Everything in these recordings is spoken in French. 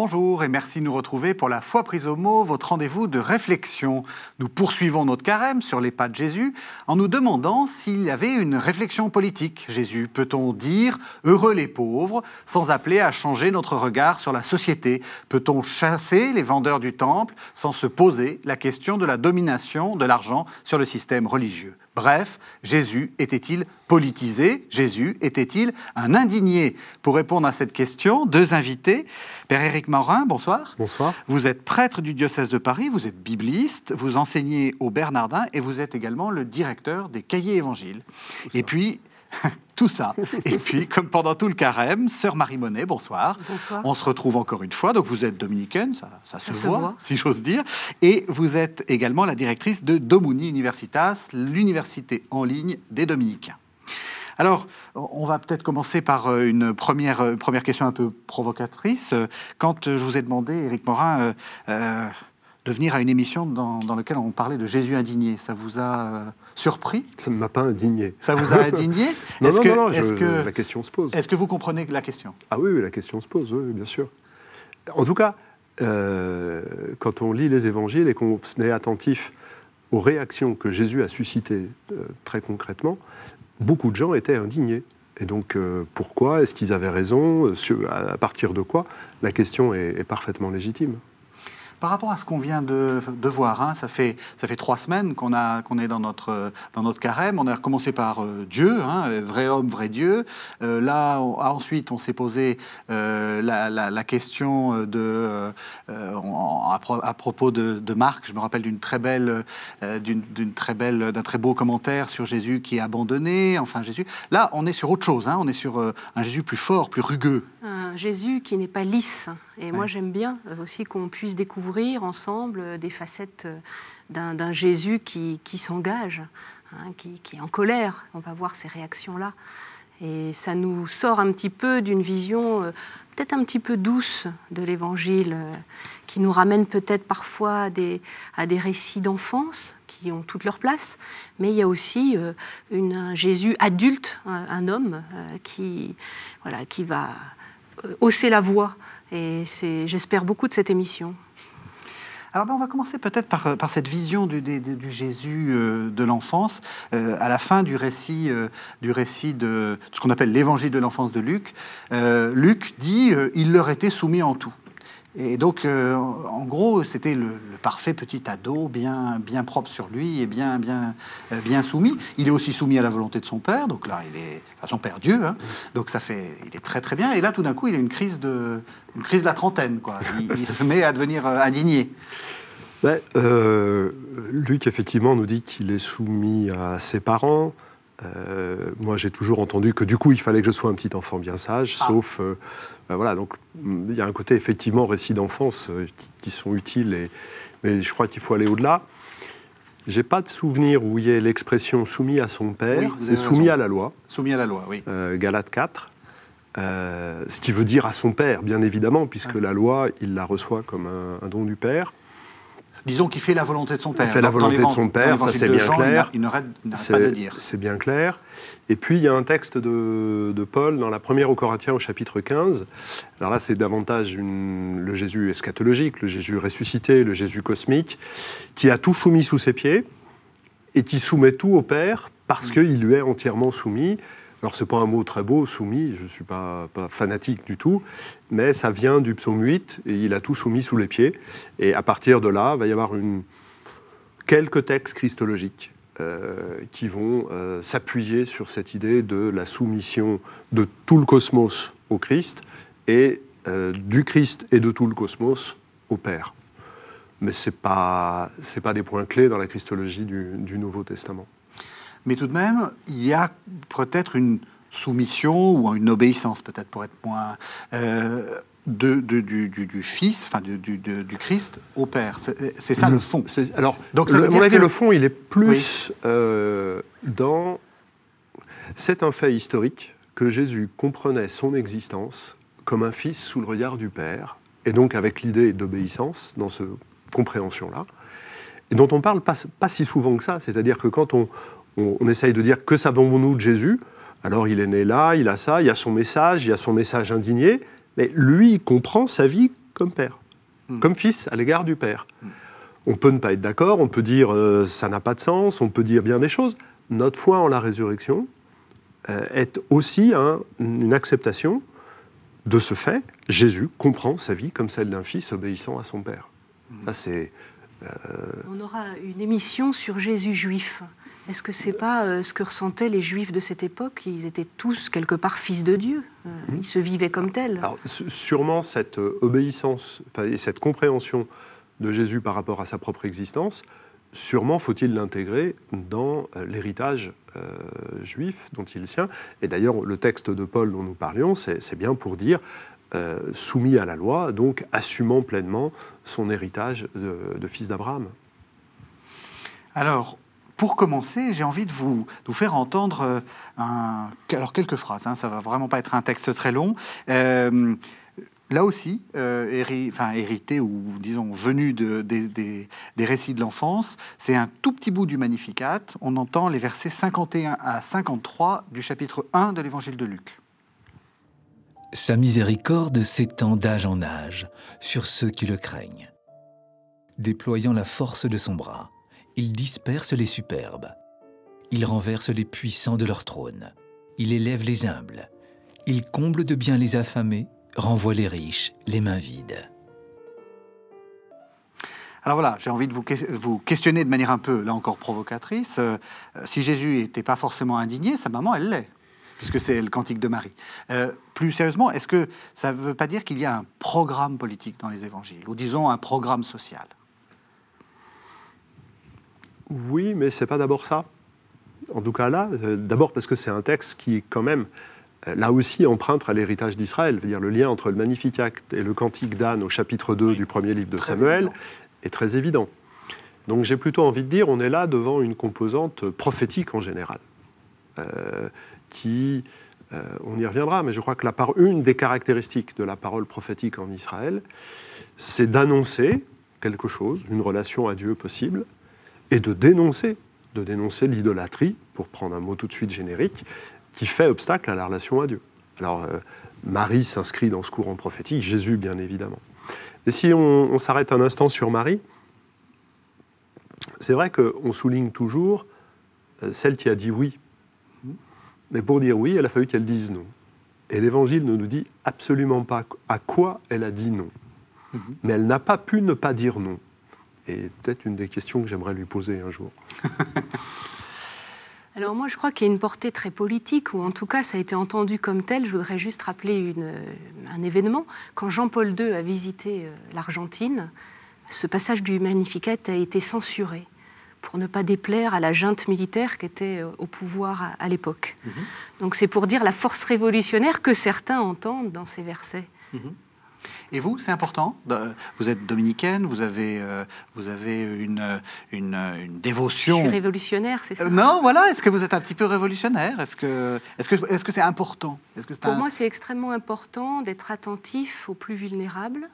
Bonjour et merci de nous retrouver pour la foi prise au mot, votre rendez-vous de réflexion. Nous poursuivons notre carême sur les pas de Jésus en nous demandant s'il y avait une réflexion politique. Jésus, peut-on dire heureux les pauvres sans appeler à changer notre regard sur la société? Peut-on chasser les vendeurs du temple sans se poser la question de la domination de l'argent sur le système religieux? Bref, Jésus était-il politisé? Jésus était-il un indigné? Pour répondre à cette question, deux invités. Père Éric Morin, bonsoir. Bonsoir. Vous êtes prêtre du diocèse de Paris, vous êtes bibliste, vous enseignez au Bernardin et vous êtes également le directeur des cahiers évangiles. Et puis, tout ça. Et puis, comme pendant tout le carême, sœur Marie Monet, bonsoir. Bonsoir. On se retrouve encore une fois. Donc, vous êtes dominicaine, ça, se, voit, si j'ose dire. Et vous êtes également la directrice de Domuni Universitas, l'université en ligne des dominicains. Alors, on va peut-être commencer par euh, une première, euh, première question un peu provocatrice. Quand je vous ai demandé, Éric Morin, euh, de venir à une émission dans, laquelle on parlait de Jésus indigné. Ça vous a euh, surpris Ça ne m'a pas indigné. Ça vous a indigné? Non, non, non, que, la question se pose. Est-ce que vous comprenez la question? Ah oui, la question se pose, oui, bien sûr. En tout cas, euh, quand on lit les évangiles et qu'on est attentif aux réactions que Jésus a suscitées euh, très concrètement, beaucoup de gens étaient indignés. Et donc, pourquoi? Est-ce qu'ils avaient raison? À partir de quoi? La question est parfaitement légitime. Par rapport à ce qu'on vient de, voir, hein, ça, fait, ça fait trois semaines qu'on qu'on est dans notre, dans notre carême. On a commencé par euh, Dieu, hein, vrai homme, vrai Dieu. Euh, là, ensuite, on s'est posé euh, la, question de, à, propos de, Marc. Je me rappelle d'une très belle, d'une très belle, d'un très beau commentaire sur Jésus qui est abandonné. Enfin, Jésus. Là, on est sur autre chose. Hein, on est sur un Jésus plus fort, plus rugueux. Un Jésus qui n'est pas lisse. Et moi, j'aime bien aussi qu'on puisse découvrir ensemble euh, des facettes euh, d'un Jésus qui, s'engage, hein, qui, est en colère. On va voir ces réactions-là. Et ça nous sort un petit peu d'une vision euh, peut-être un petit peu douce de l'Évangile, qui nous ramène peut-être parfois à des, récits d'enfance qui ont toute leur place, mais il y a aussi un Jésus adulte, un, homme qui, voilà, qui va hausser la voix. Et j'espère beaucoup de cette émission. Alors ben, on va commencer peut-être par, euh, cette vision du, Jésus euh, de l'enfance. Euh, à la fin du récit, du récit de ce qu'on appelle l'évangile de l'enfance de Luc, Luc dit il leur était soumis en tout. Et donc, en gros, c'était le, parfait petit ado, bien, bien propre sur lui et bien, bien, bien soumis. Il est aussi soumis à la volonté de son père, donc là, il est à son père Dieu. Hein. donc ça fait, il est très très bien. Et là, tout d'un coup, il a une crise de, une crise de la trentaine, quoi. Il, se met à devenir euh, indigné. Euh, Luc, effectivement, nous dit qu'il est soumis à ses parents. Euh, moi, j'ai toujours entendu que du coup, il fallait que je sois un petit enfant bien sage, ah. sauf. Ben voilà, donc il y a un côté, effectivement, récit d'enfance qui, sont utiles, et, mais je crois qu'il faut aller au-delà. J'ai pas de souvenir où il y ait l'expression soumis à son père, c'est soumis à la loi. Soumis à la loi, oui. Galate 4. Euh, ce qui veut dire à son père, bien évidemment, puisque la loi, il la reçoit comme un, don du père. Disons qu'il fait la volonté de son père. Il fait la volonté de son père, ça c'est bien clair. Il n'arrête pas de dire. C'est bien clair. Et puis il y a un texte de, Paul dans la première aux Corinthiens au chapitre 15. Alors là c'est davantage le Jésus eschatologique, le Jésus ressuscité, le Jésus cosmique, qui a tout soumis sous ses pieds et qui soumet tout au Père parce mm. qu'il lui est entièrement soumis. Alors, ce n'est pas un mot très beau, soumis, je ne suis pas, fanatique du tout, mais ça vient du psaume 8, et il a tout soumis sous les pieds. Et à partir de là, il va y avoir quelques textes christologiques euh, qui vont euh, s'appuyer sur cette idée de la soumission de tout le cosmos au Christ, et euh, du Christ et de tout le cosmos au Père. Mais ce n'est pas, pas des points clés dans la christologie du Nouveau Testament mais tout de même, il y a peut-être une soumission ou une obéissance, peut-être pour être moins. Euh, de, du, Fils, enfin du, du, Christ au Père. C'est ça le fond. Alors, Donc, à mon avis, le fond, il est plus euh, dans. C'est un fait historique que Jésus comprenait son existence comme un fils sous le regard du Père, et donc avec l'idée d'obéissance dans cette compréhension-là, et dont on parle pas, pas si souvent que ça. C'est-à-dire que quand on, on, essaye de dire que savons-nous de Jésus? Alors il est né là, il a ça, il y a son message, il y a son message indigné, mais lui il comprend sa vie comme père, hmm. comme fils à l'égard du père. On peut ne pas être d'accord, on peut dire euh, ça n'a pas de sens, on peut dire bien des choses. Notre foi en la résurrection euh, est aussi une acceptation de ce fait. Jésus comprend sa vie comme celle d'un fils obéissant à son père. Ça, c'est On aura une émission sur Jésus juif. Est-ce que c'est pas euh, ce que ressentaient les Juifs de cette époque? Ils étaient tous quelque part fils de Dieu. Euh, mhm. Ils se vivaient comme tels. Alors, sûrement cette obéissance et cette compréhension de Jésus par rapport à sa propre existence, sûrement faut-il l'intégrer dans l'héritage juif dont il tient. Et d'ailleurs, le texte de Paul dont nous parlions, c'est bien pour dire euh, soumis à la loi, donc assumant pleinement son héritage de, fils d'Abraham. Alors, pour commencer, j'ai envie de vous, faire entendre euh, alors quelques phrases. Hein, ça va vraiment pas être un texte très long. Euh, là aussi, hérité ou disons venu de, des, des récits de l'enfance, c'est un tout petit bout du Magnificat. On entend les versets 51 à 53 du chapitre 1 de l'Évangile de Luc. Sa miséricorde s'étend d'âge en âge sur ceux qui le craignent. Déployant la force de son bras, il disperse les superbes. Il renverse les puissants de leur trône. Il élève les humbles. Il comble de bien les affamés, renvoie les riches, les mains vides. Alors voilà, j'ai envie de vous, questionner de manière un peu, là encore, provocatrice. Euh, si Jésus n'était pas forcément indigné, sa maman, elle l'est puisque c'est le cantique de Marie. Euh, plus sérieusement, est-ce que ça ne veut pas dire qu'il y a un programme politique dans les évangiles, ou disons un programme social? Oui, mais c'est pas d'abord ça. En tout cas là, euh, d'abord parce que c'est un texte qui, quand même, euh, là aussi emprunte à l'héritage d'Israël. dire le lien entre le Magnificat et le Cantique d'Anne au chapitre 2 du premier livre de Samuel est très évident. Donc j'ai plutôt envie de dire, on est là devant une composante prophétique en général euh, on y reviendra, mais je crois que la une des caractéristiques de la parole prophétique en Israël, c'est d'annoncer quelque chose, une relation à Dieu possible, et de dénoncer, de dénoncer l'idolâtrie, pour prendre un mot tout de suite générique, qui fait obstacle à la relation à Dieu. Alors, euh, Marie s'inscrit dans ce courant prophétique, Jésus bien évidemment. Et si on, on s'arrête un instant sur Marie, c'est vrai qu'on souligne toujours euh, celle qui a dit oui mais pour dire oui, elle a fallu qu'elle dise non. Et l'Évangile ne nous dit absolument pas à quoi elle a dit non. Mhm. Mais elle n'a pas pu ne pas dire non. Et peut-être une des questions que j'aimerais lui poser un jour. Alors moi, je crois qu'il y a une portée très politique, ou en tout cas, ça a été entendu comme tel. Je voudrais juste rappeler un événement. Quand Jean-Paul II a visité euh, l'Argentine, ce passage du Magnificat a été censuré pour ne pas déplaire à la junte militaire qui était euh, au pouvoir à, l'époque. Mhm. Donc c'est pour dire la force révolutionnaire que certains entendent dans ces versets. Mhm. Et vous, c'est important Vous êtes dominicaine, vous avez, euh, vous avez une, une, dévotion. Je suis révolutionnaire, c'est ça euh, Non, voilà. Est-ce que vous êtes un petit peu révolutionnaire? Est-ce que c'est -ce que, important? -ce que Pour moi, c'est extrêmement important d'être attentif aux plus vulnérables,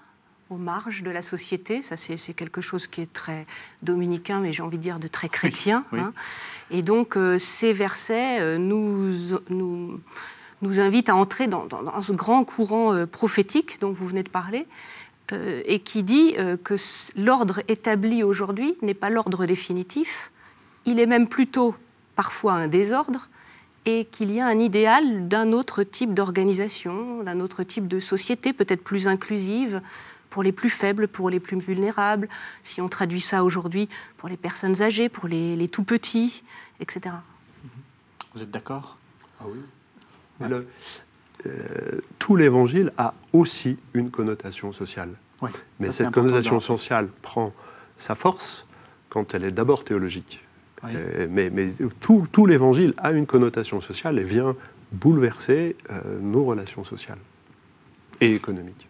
aux marges de la société. Ça, c'est quelque chose qui est très dominicain, mais j'ai envie de dire de très chrétien. Hein. Et donc, euh, ces versets euh, nous, nous, nous, invitent à entrer dans, ce grand courant euh, prophétique dont vous venez de parler, et qui dit que l'ordre établi aujourd'hui n'est pas l'ordre définitif, il est même plutôt parfois un désordre, et qu'il y a un idéal d'un autre type d'organisation, d'un autre type de société, peut-être plus inclusive, pour les plus faibles, pour les plus vulnérables, si on traduit ça aujourd'hui, pour les personnes âgées, pour les, tout petits, etc. Vous êtes d'accord? Ah oui. Euh, tout l'évangile a aussi une connotation sociale. Mais cette connotation sociale prend sa force quand elle est d'abord théologique. Euh, mais, tout, tout l'évangile a une connotation sociale et vient bouleverser euh, nos relations sociales et économiques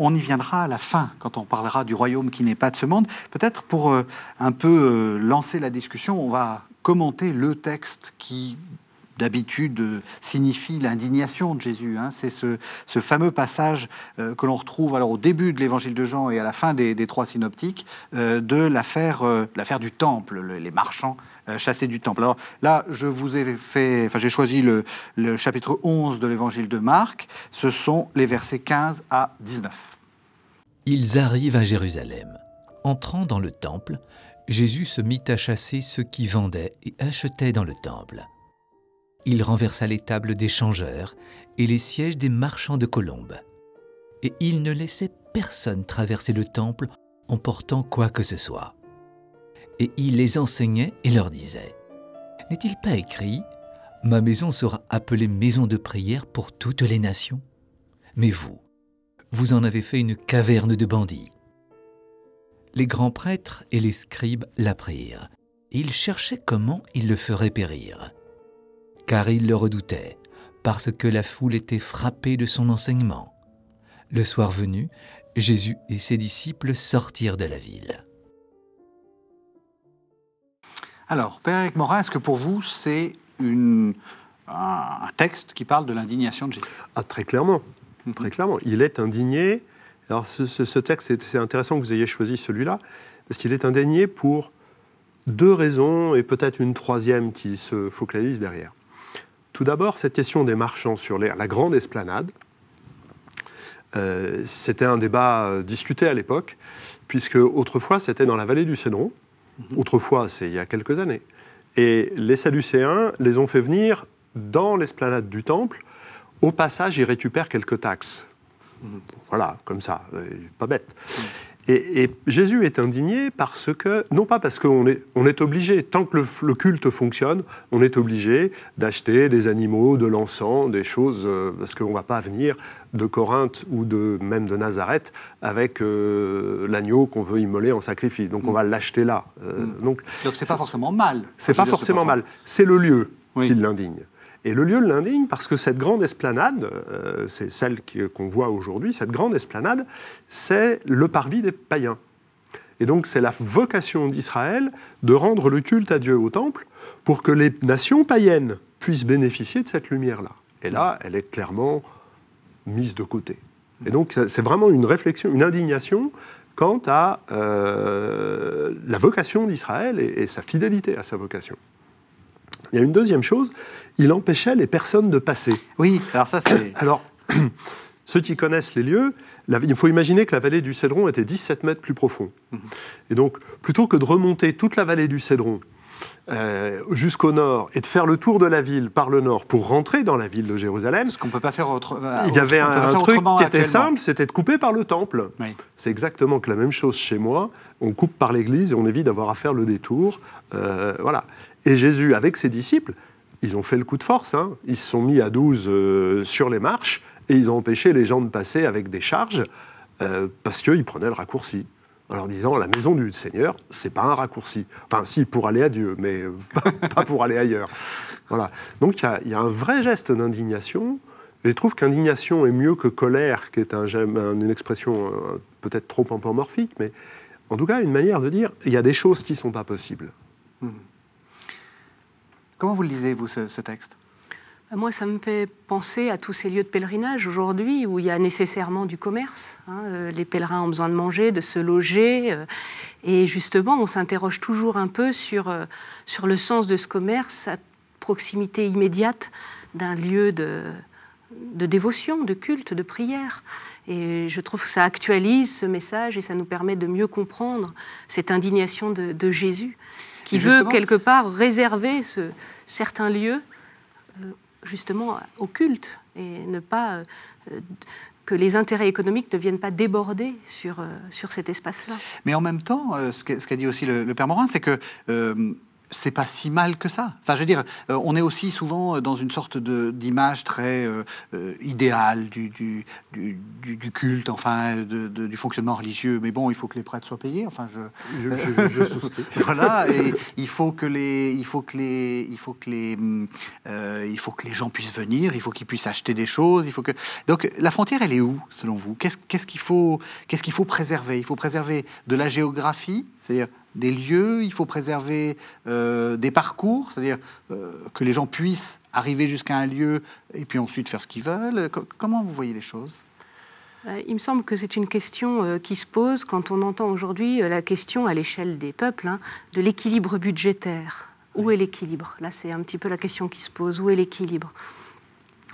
on y viendra à la fin, quand on parlera du royaume qui n'est pas de ce monde. Peut-être pour euh, un peu euh, lancer la discussion, on va commenter le texte qui d'habitude euh, signifie l'indignation de Jésus. Hein. C'est ce, fameux passage que l'on retrouve alors au début de l'évangile de Jean et à la fin des, trois synoptiques de l'affaire du temple, les marchands chassés du temple. Alors là, je vous ai fait, enfin j'ai choisi le, chapitre 11 de l'évangile de Marc. Ce sont les versets 15 à 19. Ils arrivent à Jérusalem. Entrant dans le temple, Jésus se mit à chasser ceux qui vendaient et achetaient dans le temple. Il renversa les tables des changeurs et les sièges des marchands de colombes. Et il ne laissait personne traverser le temple en portant quoi que ce soit. Et il les enseignait et leur disait, N'est-il pas écrit, Ma maison sera appelée maison de prière pour toutes les nations Mais vous, vous en avez fait une caverne de bandits. Les grands prêtres et les scribes l'apprirent, et ils cherchaient comment ils le feraient périr. Car ils le redoutaient, parce que la foule était frappée de son enseignement. Le soir venu, Jésus et ses disciples sortirent de la ville. Alors, Père Eric Morin, est-ce que pour vous, c'est une, un texte qui parle de l'indignation de Jésus? Ah, Très clairement. Très clairement. Il est indigné. Alors, ce, ce texte, c'est intéressant que vous ayez choisi celui-là, parce qu'il est indigné pour deux raisons et peut-être une troisième qui se focalise derrière. Tout d'abord, cette question des marchands sur la grande esplanade, euh, c'était un débat euh, discuté à l'époque, puisque autrefois c'était dans la vallée du Cédron, mhm. Autrefois c'est il y a quelques années, et les Sadducéens les ont fait venir dans l'esplanade du temple. Au passage, ils récupèrent quelques taxes. Mhm. Voilà, comme ça, euh, pas bête. Et, Jésus est indigné parce que, non pas parce qu'on est, on est obligé, tant que le, culte fonctionne, on est obligé d'acheter des animaux, de l'encens, des choses, euh, parce qu'on ne va pas venir de Corinthe ou de, même de Nazareth avec euh, l'agneau qu'on veut immoler en sacrifice. Donc on mm. va l'acheter là. Euh, mm. Donc donc c'est pas forcément mal. C'est pas forcément mal. C'est le lieu qui l'indigne. Et le lieu l'indigne parce que cette grande esplanade, euh, c'est celle qu'on voit aujourd'hui, cette grande esplanade, c'est le parvis des païens. Et donc c'est la vocation d'Israël de rendre le culte à Dieu au temple pour que les nations païennes puissent bénéficier de cette lumière-là. Et là, elle est clairement mise de côté. Et donc c'est vraiment une réflexion, une indignation quant à euh, la vocation d'Israël et sa fidélité à sa vocation. Il y a une deuxième chose, il empêchait les personnes de passer. Oui, alors ça c'est... Alors, ceux qui connaissent les lieux, il faut imaginer que la vallée du Cédron était 17 mètres plus profond. Mhm. Et donc, plutôt que de remonter toute la vallée du Cédron euh, jusqu'au nord et de faire le tour de la ville par le nord pour rentrer dans la ville de Jérusalem. Ce qu'on peut pas faire autrement. Euh, il y avait un, truc qui était simple, c'était de couper par le temple. C'est exactement que la même chose chez moi. On coupe par l'église et on évite d'avoir à faire le détour. Euh, voilà. Et Jésus, avec ses disciples, ils ont fait le coup de force. Hein. Ils se sont mis à 12 euh, sur les marches et ils ont empêché les gens de passer avec des charges euh, parce qu'ils prenaient le raccourci. En leur disant, la maison du Seigneur, c'est pas un raccourci. Enfin, si, pour aller à Dieu, mais euh, pas pour aller ailleurs. Voilà. Donc, il y, a un vrai geste d'indignation. Je trouve qu'indignation est mieux que colère, qui est un, une expression peut-être trop anthropomorphique, mais en tout cas, une manière de dire, il y a des choses qui sont pas possibles. Mmh. Comment vous le lisez, vous, ce, texte? Bah, moi, ça me fait penser à tous ces lieux de pèlerinage aujourd'hui où il y a nécessairement du commerce. Hein, euh, les pèlerins ont besoin de manger, de se loger. Euh, et justement, on s'interroge toujours un peu sur, euh, sur le sens de ce commerce à proximité immédiate d'un lieu de, de dévotion, de culte, de prière. Et je trouve que ça actualise ce message et ça nous permet de mieux comprendre cette indignation de Jésus qui veut quelque part réserver ce, certains lieux euh, justement au culte et ne pas euh, que les intérêts économiques ne viennent pas déborder sur, euh, sur cet espace-là. Mais en même temps, ce qu'a dit aussi le, le Père Morin, c'est que c'est pas si mal que ça. Enfin, je veux dire, euh, on est aussi souvent dans une sorte d'image très euh, euh, idéale du, du, du, culte, enfin, du fonctionnement religieux. Mais bon, il faut que les prêtres soient payés. Enfin, je, je, souscris. voilà, et il faut que les, il faut que les, il faut que les, il faut que les gens puissent venir. Il faut qu'ils puissent acheter des choses. Il faut que. Donc, la frontière, elle est où, selon vous? Qu'est-ce qu'il faut, qu'est-ce qu'il faut préserver? Il faut préserver de la géographie, c'est-à-dire des lieux, il faut préserver euh, des parcours, c'est-à-dire euh, que les gens puissent arriver jusqu'à un lieu et puis ensuite faire ce qu'ils veulent. comment vous voyez les choses? Euh, il me semble que c'est une question qui se pose quand on entend aujourd'hui la question à l'échelle des peuples hein, de l'équilibre budgétaire. Où est l'équilibre? Là, c'est un petit peu la question qui se pose. Où est l'équilibre?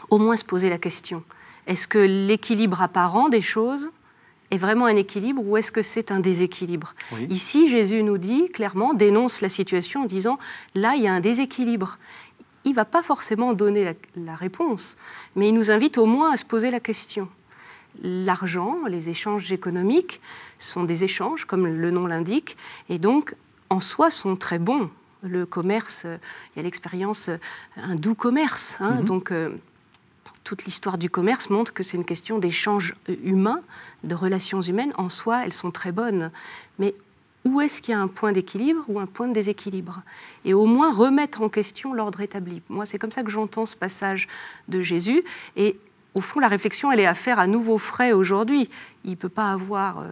Au moins se poser la question. Est-ce que l'équilibre apparent des choses est vraiment un équilibre ou est-ce que c'est un déséquilibre Oui. Ici, Jésus nous dit clairement, dénonce la situation en disant, là, il y a un déséquilibre. Il ne va pas forcément donner la, la réponse, mais il nous invite au moins à se poser la question. L'argent, les échanges économiques sont des échanges, comme le nom l'indique, et donc en soi sont très bons. Le commerce, euh, il y a l'expérience, euh, un doux commerce. hein, Mhm. donc euh, toute l'histoire du commerce montre que c'est une question d'échanges euh, humains, de relations humaines. En soi, elles sont très bonnes. Mais où est-ce qu'il y a un point d'équilibre ou un point de déséquilibre? Et au moins remettre en question l'ordre établi. Moi, c'est comme ça que j'entends ce passage de Jésus. Au fond, la réflexion, elle est à faire à nouveau frais aujourd'hui. Il ne peut pas avoir, euh,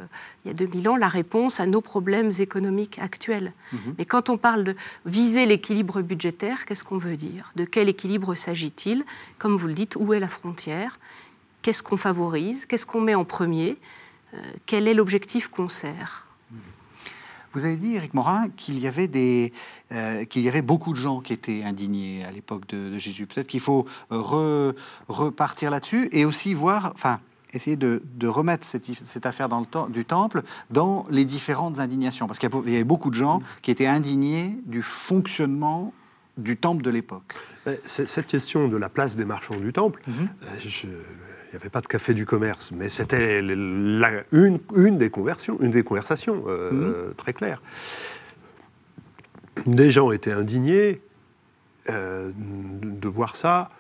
il y a 2000 ans, la réponse à nos problèmes économiques actuels. Mais quand on parle de viser l'équilibre budgétaire, qu'est-ce qu'on veut dire? De quel équilibre s'agit-il? Comme vous le dites, où est la frontière? Qu'est-ce qu'on favorise? Qu'est-ce qu'on met en premier? Euh, Quel est l'objectif qu'on sert Vous avez dit, Éric Morin, qu'il y avait des, euh, qu'il y avait beaucoup de gens qui étaient indignés à l'époque de, de Jésus. Peut-être qu'il faut euh, re- repartir là-dessus et aussi voir, enfin, essayer de, de remettre cette, cette affaire dans le temps, du temple dans les différentes indignations, parce qu'il y avait beaucoup de gens qui étaient indignés du fonctionnement du temple de l'époque. C'est- Cette question de la place des marchands du temple, Mhm. euh, je- il n'y avait pas de café du commerce, mais c'était une, une des conversions, une des conversations euh, très claires. Des gens étaient indignés euh, de voir ça,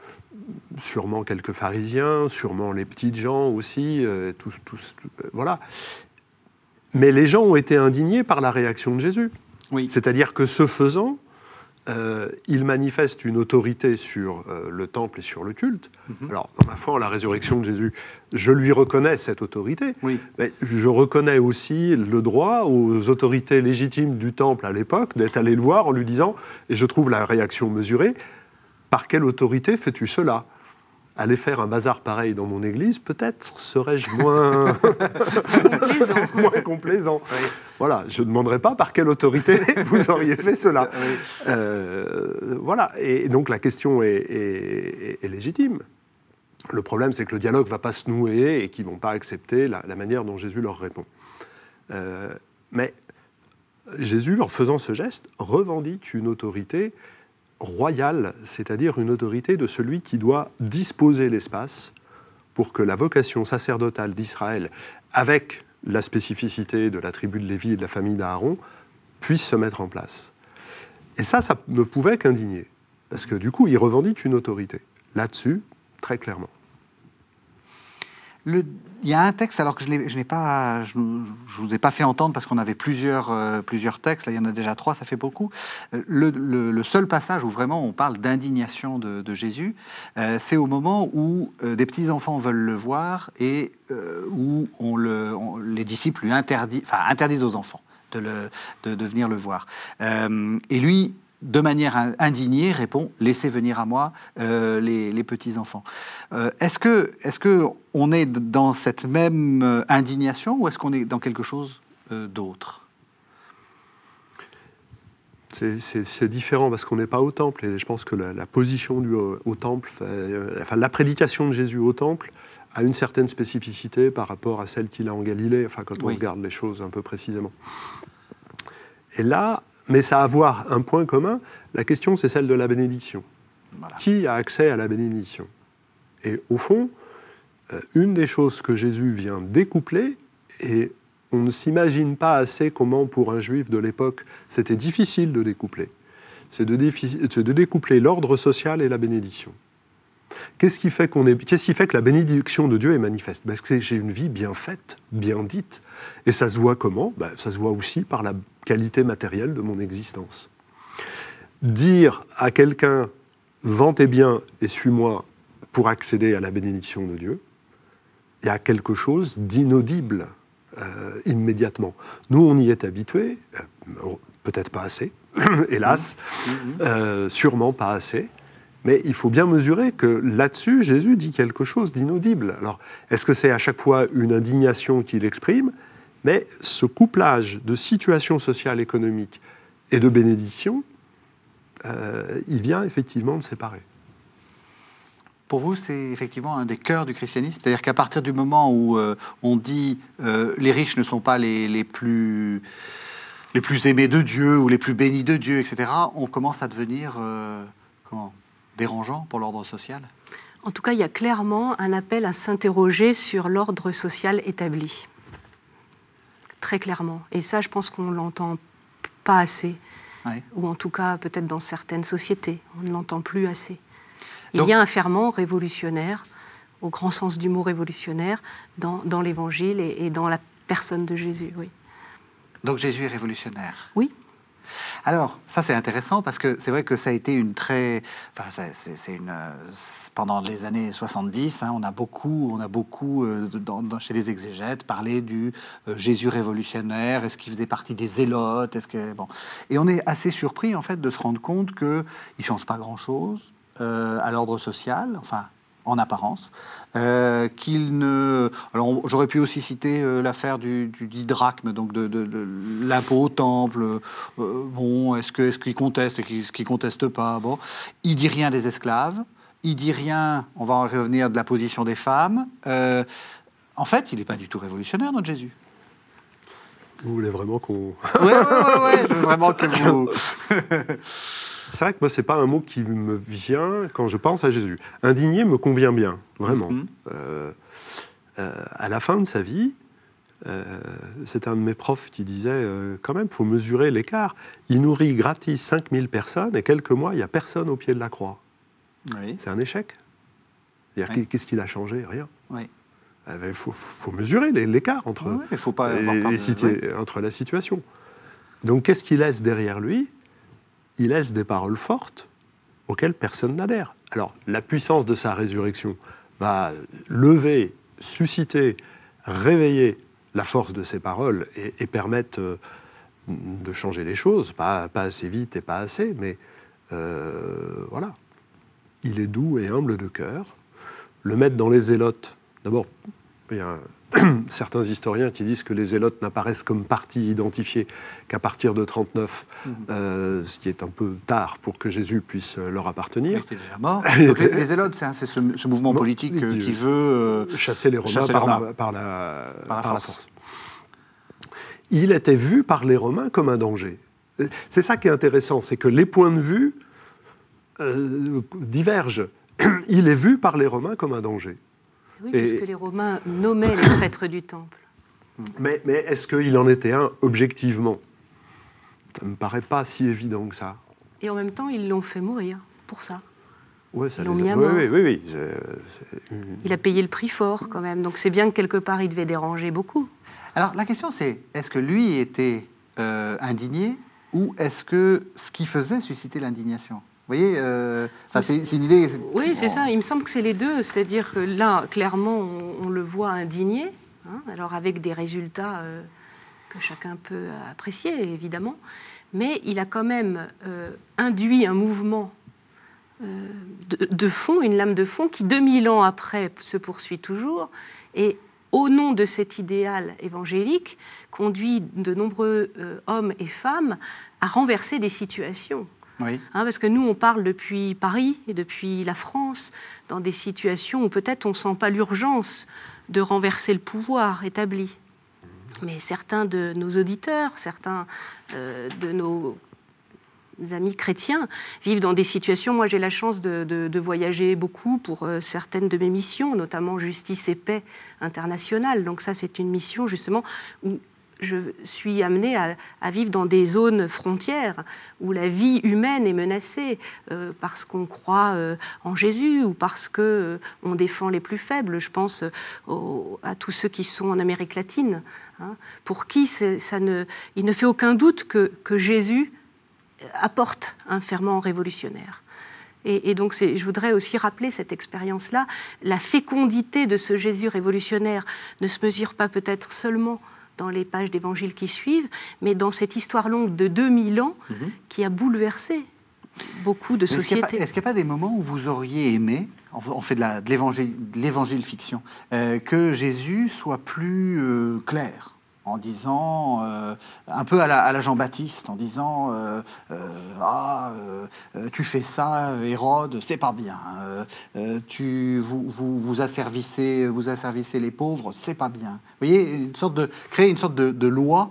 sûrement quelques pharisiens, sûrement les petites gens aussi, euh, tous, tous- euh, voilà. Mais les gens ont été indignés par la réaction de Jésus. Oui. C'est-à-dire que ce faisant, euh, il manifeste une autorité sur euh, le temple et sur le culte. Mhm. Alors, dans ma foi en la résurrection de Jésus, je lui reconnais cette autorité, Oui. mais je reconnais aussi le droit aux autorités légitimes du temple à l'époque d'être allé le voir en lui disant, et je trouve la réaction mesurée, par quelle autorité fais-tu cela? Aller faire un bazar pareil dans mon église, peut-être serais-je moins, Complaisant. moins complaisant. Voilà, je ne demanderai pas par quelle autorité vous auriez fait cela. Euh, voilà, et donc la question est, est- est légitime. Le problème, c'est que le dialogue ne va pas se nouer et qu'ils ne vont pas accepter la, la manière dont Jésus leur répond. Euh, mais Jésus, en faisant ce geste, revendique une autorité royale, c'est-à-dire une autorité de celui qui doit disposer l'espace pour que la vocation sacerdotale d'Israël, avec la spécificité de la tribu de Lévi et de la famille d'Aaron, puisse se mettre en place. Et ça, ça ne pouvait qu'indigner, parce que du coup, il revendique une autorité. Là-dessus, très clairement. Il y a un texte, alors que je l'ai- je ne vous ai pas fait entendre parce qu'on avait plusieurs, euh, plusieurs textes, là il y en a déjà trois, ça fait beaucoup. Euh, Le, seul passage où vraiment on parle d'indignation de, Jésus, euh, c'est au moment où des petits-enfants veulent le voir et où les disciples lui interdisent, interdisent aux enfants de, de, venir le voir. Et lui, de manière in- indignée, répond Laissez venir à moi euh, les, les petits-enfants. Euh, est-ce que, est que on est dans cette même euh, indignation ou est-ce qu'on est dans quelque chose euh, d'autre? C'est- différent parce qu'on n'est pas au temple et je pense que la, la position du, au, au temple, enfin la prédication de Jésus au temple a une certaine spécificité par rapport à celle qu'il a en Galilée, enfin quand on Oui. regarde les choses un peu précisément. Et là, mais ça a à voir un point commun, la question c'est celle de la bénédiction. Voilà. Qui a accès à la bénédiction? Et au fond, euh, une des choses que Jésus vient découpler, et on ne s'imagine pas assez comment pour un juif de l'époque c'était difficile de découpler, c'est de, défi- c'est de découpler l'ordre social et la bénédiction. Qu'est-ce qui, fait qu'on est, qu'est-ce qui fait que la bénédiction de Dieu est manifeste? Parce que j'ai une vie bien faite, bien dite. Et ça se voit comment? Ben, Ça se voit aussi par la qualité matérielle de mon existence. Dire à quelqu'un vends tes biens et suis-moi pour accéder à la bénédiction de Dieu, il y a quelque chose d'inaudible euh, immédiatement. Nous, on y est habitués, euh, peut-être pas assez, hélas, euh, sûrement pas assez. Mais il faut bien mesurer que là-dessus, Jésus dit quelque chose d'inaudible. Alors, est-ce que c'est à chaque fois une indignation qu'il exprime? Mais ce couplage de situation sociale, économique et de bénédiction, euh, il vient effectivement de séparer. pour vous, c'est effectivement un des cœurs du christianisme? C'est-à-dire qu'à partir du moment où euh, on dit euh, les riches ne sont pas les, plus, aimés de Dieu ou les plus bénis de Dieu, etc., on commence à devenir comment, dérangeant pour l'ordre social? En tout cas, il y a clairement un appel à s'interroger sur l'ordre social établi. Très clairement. Et ça, je pense qu'on ne l'entend pas assez. Ouais. Ou en tout cas, peut-être dans certaines sociétés, on ne l'entend plus assez. Il y a un ferment révolutionnaire, au grand sens du mot révolutionnaire, dans, dans l'Évangile et, et dans la personne de Jésus. Oui. Donc Jésus est révolutionnaire? Oui. Alors, ça c'est intéressant parce que c'est vrai que ça a été une très... Enfin, c'est une... Pendant les années 70, hein, on a beaucoup, on a beaucoup euh, dans- chez les exégètes parlé du euh, Jésus révolutionnaire. Est-ce qu'il faisait partie des zélotes Est-ce que bon Et on est assez surpris en fait de se rendre compte que il change pas grand-chose euh, à l'ordre social. Enfin, en apparence, euh, qu'il ne. Alors, j'aurais pu aussi citer euh, l'affaire du, du, du drachme, donc de, de- de l'impôt au temple. Euh, bon, est-ce que est-ce qu'il conteste, est-ce qu'il conteste pas Bon, il dit rien des esclaves. Il dit rien. On va en revenir de la position des femmes. En fait, il n'est pas du tout révolutionnaire, notre Jésus. Vous voulez vraiment qu'on... Ouais. Je veux vraiment que vous. C'est vrai que moi, c'est pas un mot qui me vient quand je pense à Jésus. Indigné me convient bien, vraiment. Mhm. Euh, euh, à la fin de sa vie, euh, c'est un de mes profs qui disait quand même, faut mesurer l'écart. Il nourrit gratis 5000 personnes et quelques mois, il n'y a personne au pied de la croix. Oui. C'est un échec. Oui. Qu'est-ce qu'il a changé? Rien. Oui. Eh ben, Il faut, faut mesurer l'écart entre, Il faut pas les- de- entre la situation. Donc qu'est-ce qu'il laisse derrière lui? Il laisse des paroles fortes auxquelles personne n'adhère. Alors la puissance de sa résurrection va lever, susciter, réveiller la force de ses paroles et, et permettre euh, de changer les choses, pas, pas assez vite et pas assez, mais euh, voilà. Il est doux et humble de cœur. Le mettre dans les zélotes, d'abord, il y a certains historiens qui disent que les zélotes n'apparaissent comme parti identifié qu'à partir de 39, Mhm. euh, ce qui est un peu tard pour que Jésus puisse euh, leur appartenir. était déjà mort. Il Donc, les, zélotes, c'est hein, ce, ce mouvement politique euh, qui veut. chasser les Romains, Chasser les par, Romains. La, par, la, Par la par la force. force. Il était vu par les Romains comme un danger. C'est ça qui est intéressant, c'est que les points de vue euh, divergent. Il est vu par les Romains comme un danger. Oui, Et- puisque les Romains nommaient les prêtres du temple. Mais, mais est-ce qu'il en était un objectivement? Ça ne me paraît pas si évident que ça. Et en même temps, ils l'ont fait mourir pour ça. Ouais, ça Ils l'ont les a- mis à oui, mort. oui, oui, oui, c'est- c'est une- Il a payé le prix fort quand même. Donc c'est bien que quelque part, il devait déranger beaucoup. Alors la question c'est est-ce que lui était euh, indigné ou est-ce que ce qu'il faisait suscitait l'indignation? Vous voyez, euh, c'est une idée. Oui, c'est ça. Il me semble que c'est les deux. C'est-à-dire que là, clairement, on, on le voit indigné, hein, alors avec des résultats euh, que chacun peut apprécier, évidemment. Mais il a quand même euh, induit un mouvement de, de fond, une lame de fond, qui 2000 ans après se poursuit toujours. Et au nom de cet idéal évangélique, conduit de nombreux hommes et femmes à renverser des situations. Oui. Hein, parce que nous, on parle depuis Paris et depuis la France, dans des situations où peut-être on ne sent pas l'urgence de renverser le pouvoir établi. Mais certains de nos auditeurs, certains euh, de nos amis chrétiens vivent dans des situations. Moi, j'ai la chance de, voyager beaucoup pour euh, certaines de mes missions, notamment Justice et Paix internationale. Donc ça, c'est une mission justement où je suis amenée à, vivre dans des zones frontières où la vie humaine est menacée euh, parce qu'on croit euh, en Jésus ou parce que euh, on défend les plus faibles. Je pense à tous ceux qui sont en Amérique latine, hein, pour qui ça ne, il ne fait aucun doute que, Jésus apporte un ferment révolutionnaire. Et, et donc, je voudrais aussi rappeler cette expérience-là. La fécondité de ce Jésus révolutionnaire ne se mesure pas peut-être seulement dans les pages d'évangile qui suivent, mais dans cette histoire longue de 2000 ans Mhm. qui a bouleversé beaucoup de Est-ce qu'il n'y a, pas- sociétés. est-ce qu'il n'y a pas des moments où vous auriez aimé, on fait de l'évangile fiction, euh, que Jésus soit plus euh, clair? En disant, euh, un peu à la, Jean-Baptiste, en disant euh, euh, Ah, tu fais ça, Hérode, c'est pas bien. tu, vous, vous, vous, asservissez, vous asservissez les pauvres, c'est pas bien. Vous voyez, une sorte de, créer une sorte de, loi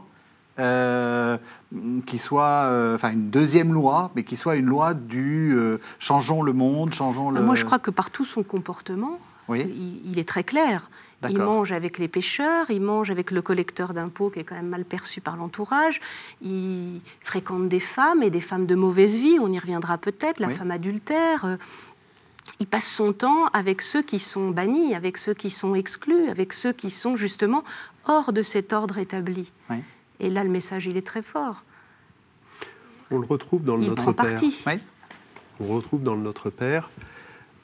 qui soit, enfin une deuxième loi, mais qui soit une loi du changeons le monde, changeons le. Moi, je crois que par tout son comportement, il, est très clair. Il mange avec les pêcheurs, il mange avec le collecteur d'impôts qui est quand même mal perçu par l'entourage, il fréquente des femmes et des femmes de mauvaise vie, on y reviendra peut-être, la femme adultère. Euh, il passe son temps avec ceux qui sont bannis, avec ceux qui sont exclus, avec ceux qui sont justement hors de cet ordre établi. Et là, le message, il est très fort. On le retrouve dans le il Notre prend Père. Parti. On retrouve dans le Notre Père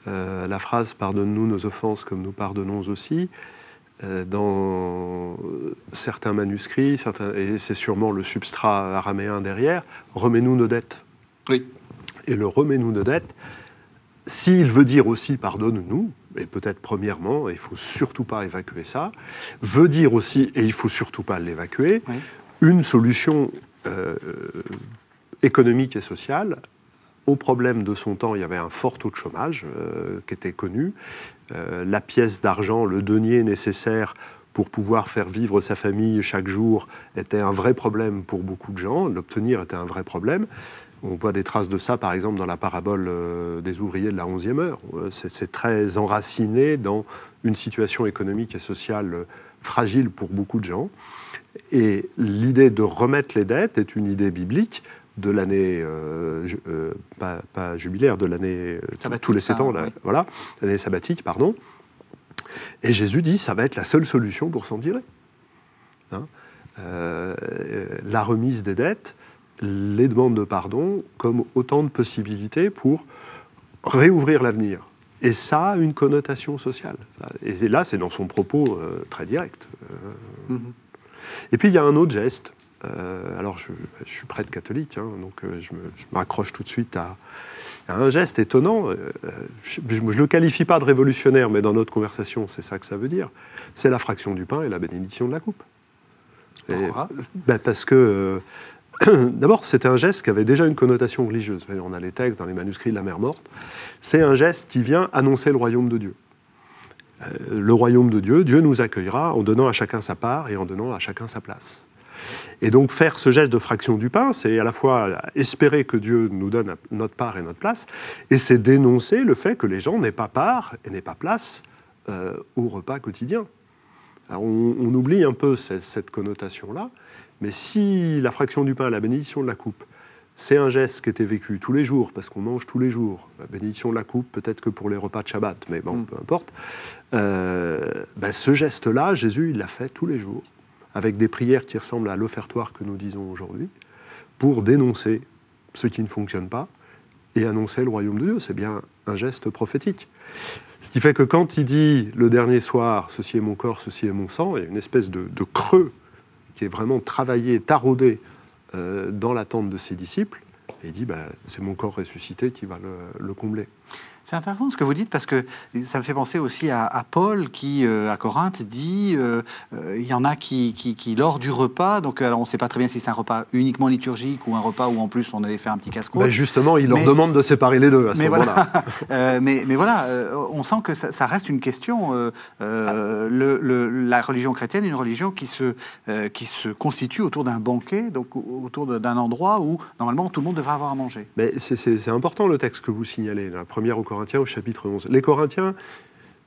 euh, la phrase Pardonne-nous nos offenses comme nous pardonnons aussi. Euh, dans certains manuscrits, certains, et c'est sûrement le substrat araméen derrière, remets-nous nos dettes. Oui. Et le remets-nous nos dettes, s'il veut dire aussi pardonne-nous, et peut-être premièrement, il ne faut surtout pas évacuer ça, veut dire aussi, et il ne faut surtout pas l'évacuer, une solution euh, économique et sociale au problème de son temps, il y avait un fort taux de chômage euh, qui était connu. Euh, la pièce d'argent, le denier nécessaire pour pouvoir faire vivre sa famille chaque jour était un vrai problème pour beaucoup de gens. L'obtenir était un vrai problème. On voit des traces de ça, par exemple, dans la parabole euh, des ouvriers de la 11e heure. C'est très enraciné dans une situation économique et sociale fragile pour beaucoup de gens. Et l'idée de remettre les dettes est une idée biblique de l'année, euh, euh, pas, jubilaire, de l'année euh, tous les sept ans, voilà, l'année sabbatique, pardon. Et Jésus dit, ça va être la seule solution pour s'en tirer. Hein. la remise des dettes, les demandes de pardon, comme autant de possibilités pour réouvrir l'avenir. Et ça a une connotation sociale. Et là, c'est dans son propos très direct. Mm-hmm. Et puis, il y a un autre geste euh, alors, je, suis prêtre catholique, hein, donc euh, je m'accroche tout de suite à, un geste étonnant. Euh, je ne le qualifie pas de révolutionnaire, mais dans notre conversation, c'est ça que ça veut dire. C'est la fraction du pain et la bénédiction de la coupe. Ben, Parce que, d'abord, c'était un geste qui avait déjà une connotation religieuse. On a les textes dans les manuscrits de la mer morte. C'est un geste qui vient annoncer le royaume de Dieu. le royaume de Dieu, Dieu nous accueillera en donnant à chacun sa part et en donnant à chacun sa place. Et donc faire ce geste de fraction du pain, c'est à la fois espérer que Dieu nous donne notre part et notre place, et c'est dénoncer le fait que les gens n'aient pas part et n'aient pas place euh, au repas quotidien. on, oublie un peu cette, connotation-là, mais si la fraction du pain, la bénédiction de la coupe, c'est un geste qui était vécu tous les jours, parce qu'on mange tous les jours. La bénédiction de la coupe, peut-être que pour les repas de Shabbat, mais bon, mm. peu importe. Euh, ben, ce geste-là, Jésus, il l'a fait tous les jours avec des prières qui ressemblent à l'offertoire que nous disons aujourd'hui, pour dénoncer ce qui ne fonctionne pas et annoncer le royaume de Dieu. C'est bien un geste prophétique. Ce qui fait que quand il dit le dernier soir, ceci est mon corps, ceci est mon sang, il y a une espèce de, creux qui est vraiment travaillé, taraudé euh, dans l'attente de ses disciples, et il dit bah, c'est mon corps ressuscité qui va le combler. C'est intéressant ce que vous dites parce que ça me fait penser aussi à, Paul qui, euh, à Corinthe, dit euh, euh, il y en a qui, qui, lors du repas, donc alors on ne sait pas très bien si c'est un repas uniquement liturgique ou un repas où en plus on avait fait un petit casse-croûte. Mais justement, il leur demande de séparer les deux à ce moment-là. mais, mais, voilà, on sent que ça, reste une question. Le, la religion chrétienne est une religion qui se, qui se constitue autour d'un banquet, donc autour d'un endroit où normalement tout le monde devrait avoir à manger. Mais c'est important le texte que vous signalez, la première au Corinthiens au chapitre 11. Les Corinthiens,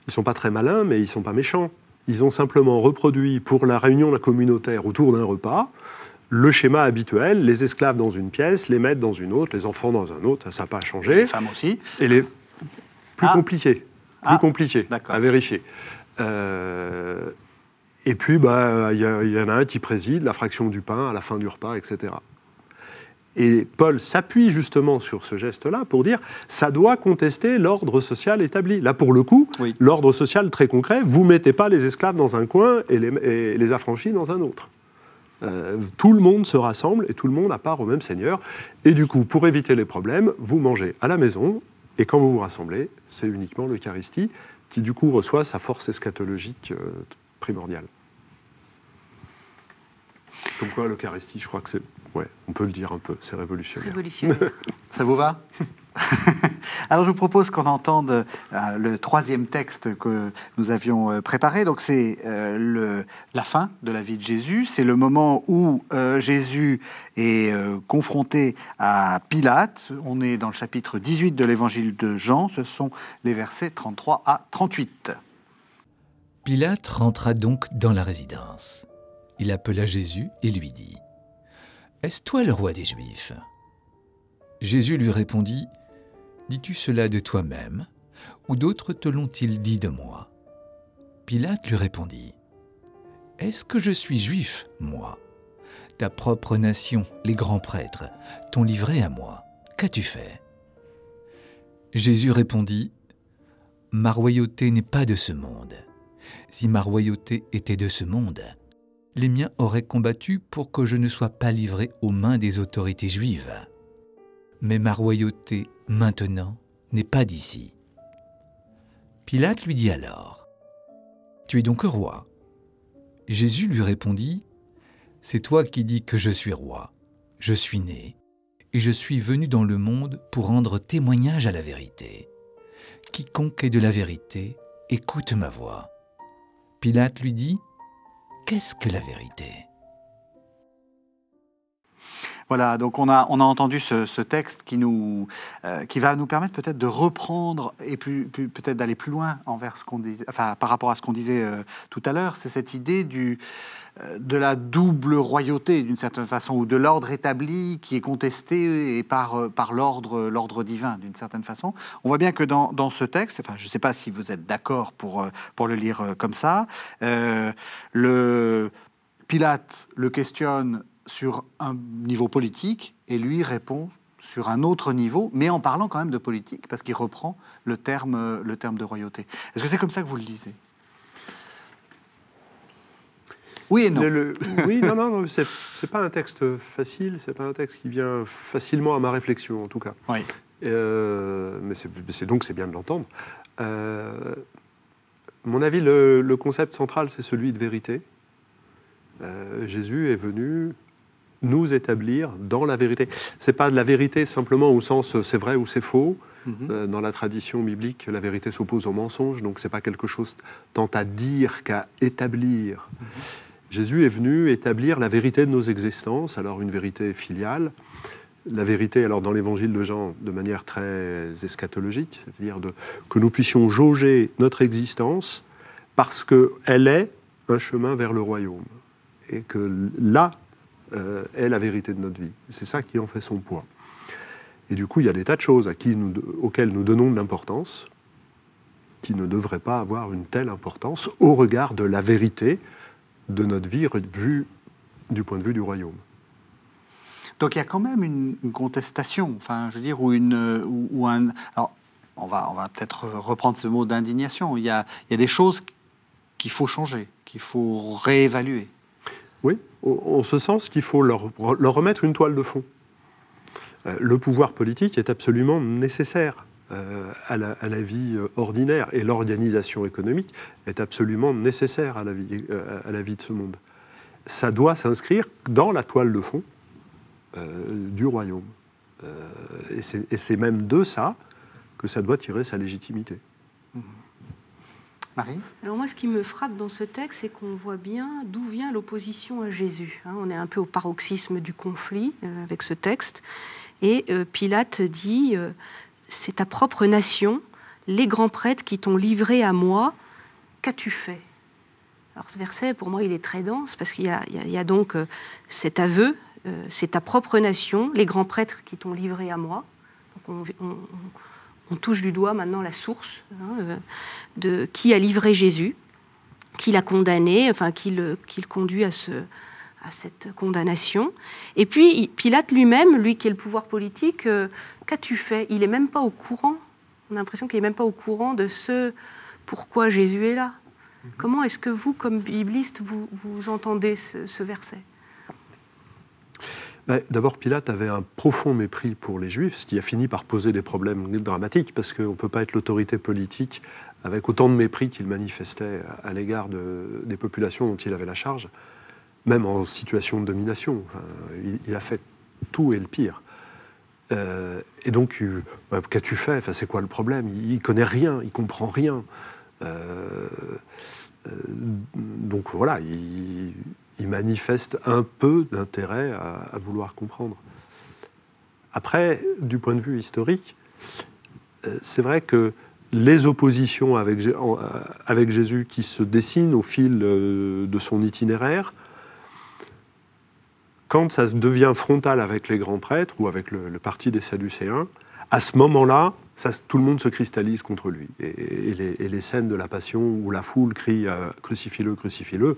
ils ne sont pas très malins, mais ils ne sont pas méchants. Ils ont simplement reproduit pour la réunion communautaire autour d'un repas le schéma habituel, les esclaves dans une pièce, les maîtres dans une autre, les enfants dans un autre, ça n'a pas changé. Les femmes aussi. Et les plus ah. compliqués, plus ah. compliqué à vérifier. Euh, et puis, bah, il bah, y, y, en a un qui préside la fraction du pain à la fin du repas, etc. Et Paul s'appuie justement sur ce geste-là pour dire ça doit contester l'ordre social établi. Là, pour le coup, l'ordre social très concret, vous mettez pas les esclaves dans un coin et les, affranchis dans un autre. Euh, tout le monde se rassemble et tout le monde a part au même Seigneur. Et du coup, pour éviter les problèmes, vous mangez à la maison et quand vous vous rassemblez, c'est uniquement l'Eucharistie qui du coup reçoit sa force eschatologique euh, primordiale. Comme quoi, l'Eucharistie, je crois que c'est. Ouais, on peut le dire un peu, c'est révolutionnaire. Révolutionnaire. Ça vous va? Alors je vous propose qu'on entende euh, le troisième texte que nous avions euh, préparé. Donc c'est euh, la fin de la vie de Jésus. C'est le moment où euh, Jésus est confronté à Pilate. On est dans le chapitre 18 de l'évangile de Jean. Ce sont les versets 33 à 38. Pilate rentra donc dans la résidence. Il appela Jésus et lui dit Est-ce toi le roi des Juifs? Jésus lui répondit Dis-tu cela de toi-même, ou d'autres te l'ont-ils dit de moi? Pilate lui répondit Est-ce que je suis juif, moi? Ta propre nation, les grands prêtres, t'ont livré à moi. Qu'as-tu fait? Jésus répondit Ma royauté n'est pas de ce monde. Si ma royauté était de ce monde, les miens auraient combattu pour que je ne sois pas livré aux mains des autorités juives. Mais ma royauté, maintenant, n'est pas d'ici. Pilate lui dit alors, Tu es donc roi? Jésus lui répondit, C'est toi qui dis que je suis roi. Je suis né, et je suis venu dans le monde pour rendre témoignage à la vérité. Quiconque est de la vérité, écoute ma voix. Pilate lui dit, Qu'est-ce que la vérité? Voilà, donc on a, on a entendu ce, texte qui, nous, euh, qui va nous permettre peut-être de reprendre et peut-être d'aller plus loin envers ce qu'on disait, enfin, par rapport à ce qu'on disait euh, tout à l'heure. C'est cette idée euh, de la double royauté, d'une certaine façon, ou de l'ordre établi qui est contesté et par, par l'ordre, l'ordre divin, d'une certaine façon. On voit bien que dans, dans ce texte, enfin, je ne sais pas si vous êtes d'accord pour, pour le lire comme ça, le, Pilate le questionne sur un niveau politique et lui répond sur un autre niveau, mais en parlant quand même de politique, parce qu'il reprend le terme, le terme de royauté. Est-ce que c'est comme ça que vous le lisez? Oui et non. Le- le- oui, non, non, non, c'est pas un texte facile, c'est pas un texte qui vient facilement à ma réflexion, en tout cas. Oui. Euh, mais c'est donc c'est bien de l'entendre. Euh, mon avis, le, le concept central, c'est celui de vérité. Euh, Jésus est venu nous établir dans la vérité. C'est pas de la vérité simplement au sens euh, c'est vrai ou c'est faux. Mhm. Euh, Dans la tradition biblique, la vérité s'oppose au mensonge, donc c'est pas quelque chose tant à dire qu'à établir. Jésus est venu établir la vérité de nos existences, alors une vérité filiale, la vérité alors dans l'évangile de Jean de manière très eschatologique, c'est-à-dire de- que nous puissions jauger notre existence parce qu'elle est un chemin vers le royaume et que là euh, est la vérité de notre vie. C'est ça qui en fait son poids. Et du coup, il y a des tas de choses auxquelles nous donnons de l'importance qui ne devraient pas avoir une telle importance au regard de la vérité de notre vie vue du point de vue du royaume. Donc il y a quand même une, contestation, enfin, je veux dire, ou ou, un. Alors, on va, on va peut-être reprendre ce mot d'indignation. Il il y a des choses qu'il faut changer, qu'il faut réévaluer. Oui, en ce sens qu'il faut leur, remettre une toile de fond. Euh, Le pouvoir politique est absolument nécessaire euh, à, la, vie euh, ordinaire et l'organisation économique est absolument nécessaire à la vie, de ce monde. Ça doit s'inscrire dans la toile de fond du royaume. Et c'est et c'est même de ça que ça doit tirer sa légitimité. Alors moi, ce qui me frappe dans ce texte, c'est qu'on voit bien d'où vient l'opposition à Jésus. hein. on est un peu au paroxysme du conflit euh, avec ce texte. Et euh, Pilate dit, euh, c'est ta propre nation, les grands prêtres qui t'ont livré à moi, qu'as-tu fait? Alors ce verset, pour moi, il est très dense, parce qu'il y, a- donc cet aveu, c'est ta propre nation, les grands prêtres qui t'ont livré à moi. Touche du doigt maintenant la source hein, euh, de qui a livré Jésus, qui l'a condamné, enfin qui le, qui le conduit à, ce, à cette condamnation. Et puis il- Pilate lui-même, lui qui est le pouvoir politique, euh, qu'as-tu fait? Il n'est même pas au courant. On a l'impression qu'il n'est même pas au courant de ce pourquoi Jésus est là. Comment est-ce que vous, comme bibliste, vous, vous entendez ce, ce verset? D'abord, Pilate avait un profond mépris pour les Juifs, ce qui a fini par poser des problèmes dramatiques, parce qu'on ne peut pas être l'autorité politique avec autant de mépris qu'il manifestait à l'égard de- des populations dont il avait la charge. même en situation de domination. il, a fait tout et le pire. Euh, et donc, euh, bah, qu'as-tu fait? Enfin, C'est quoi le problème? Il connaît rien, il comprend rien. Euh, donc voilà, il, manifeste un peu d'intérêt à, vouloir comprendre. Après, du point de vue historique, c'est vrai que les oppositions avec, avec, Jésus qui se dessinent au fil de son itinéraire quand ça devient frontal avec les grands prêtres ou avec le, parti des Sadducéens, à ce moment-là, tout le monde se cristallise contre lui. Et, les, scènes de la Passion où la foule crie euh, Crucifie-le, crucifie-le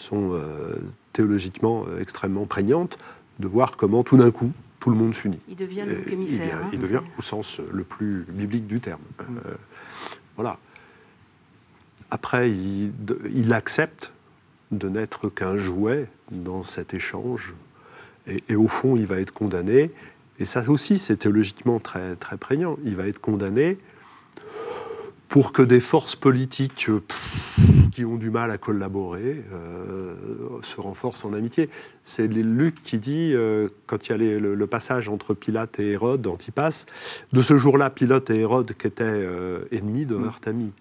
sont euh, théologiquement euh, extrêmement prégnantes de voir comment tout d'un coup tout le monde s'unit. Il devient le émissaire. Il, il, devient au sens le plus biblique du terme. Mm. voilà. Après, il, il accepte de n'être qu'un jouet dans cet échange et, au fond, il va être condamné. Et ça aussi, c'est théologiquement très, très prégnant. Il va être condamné pour que des forces politiques qui ont du mal à collaborer euh, se renforcent en amitié. C'est Luc qui dit, euh, quand il y a le, passage entre Pilate et Hérode, Antipas, de ce jour-là, Pilate et Hérode, qui étaient euh, ennemis, devinrent amis.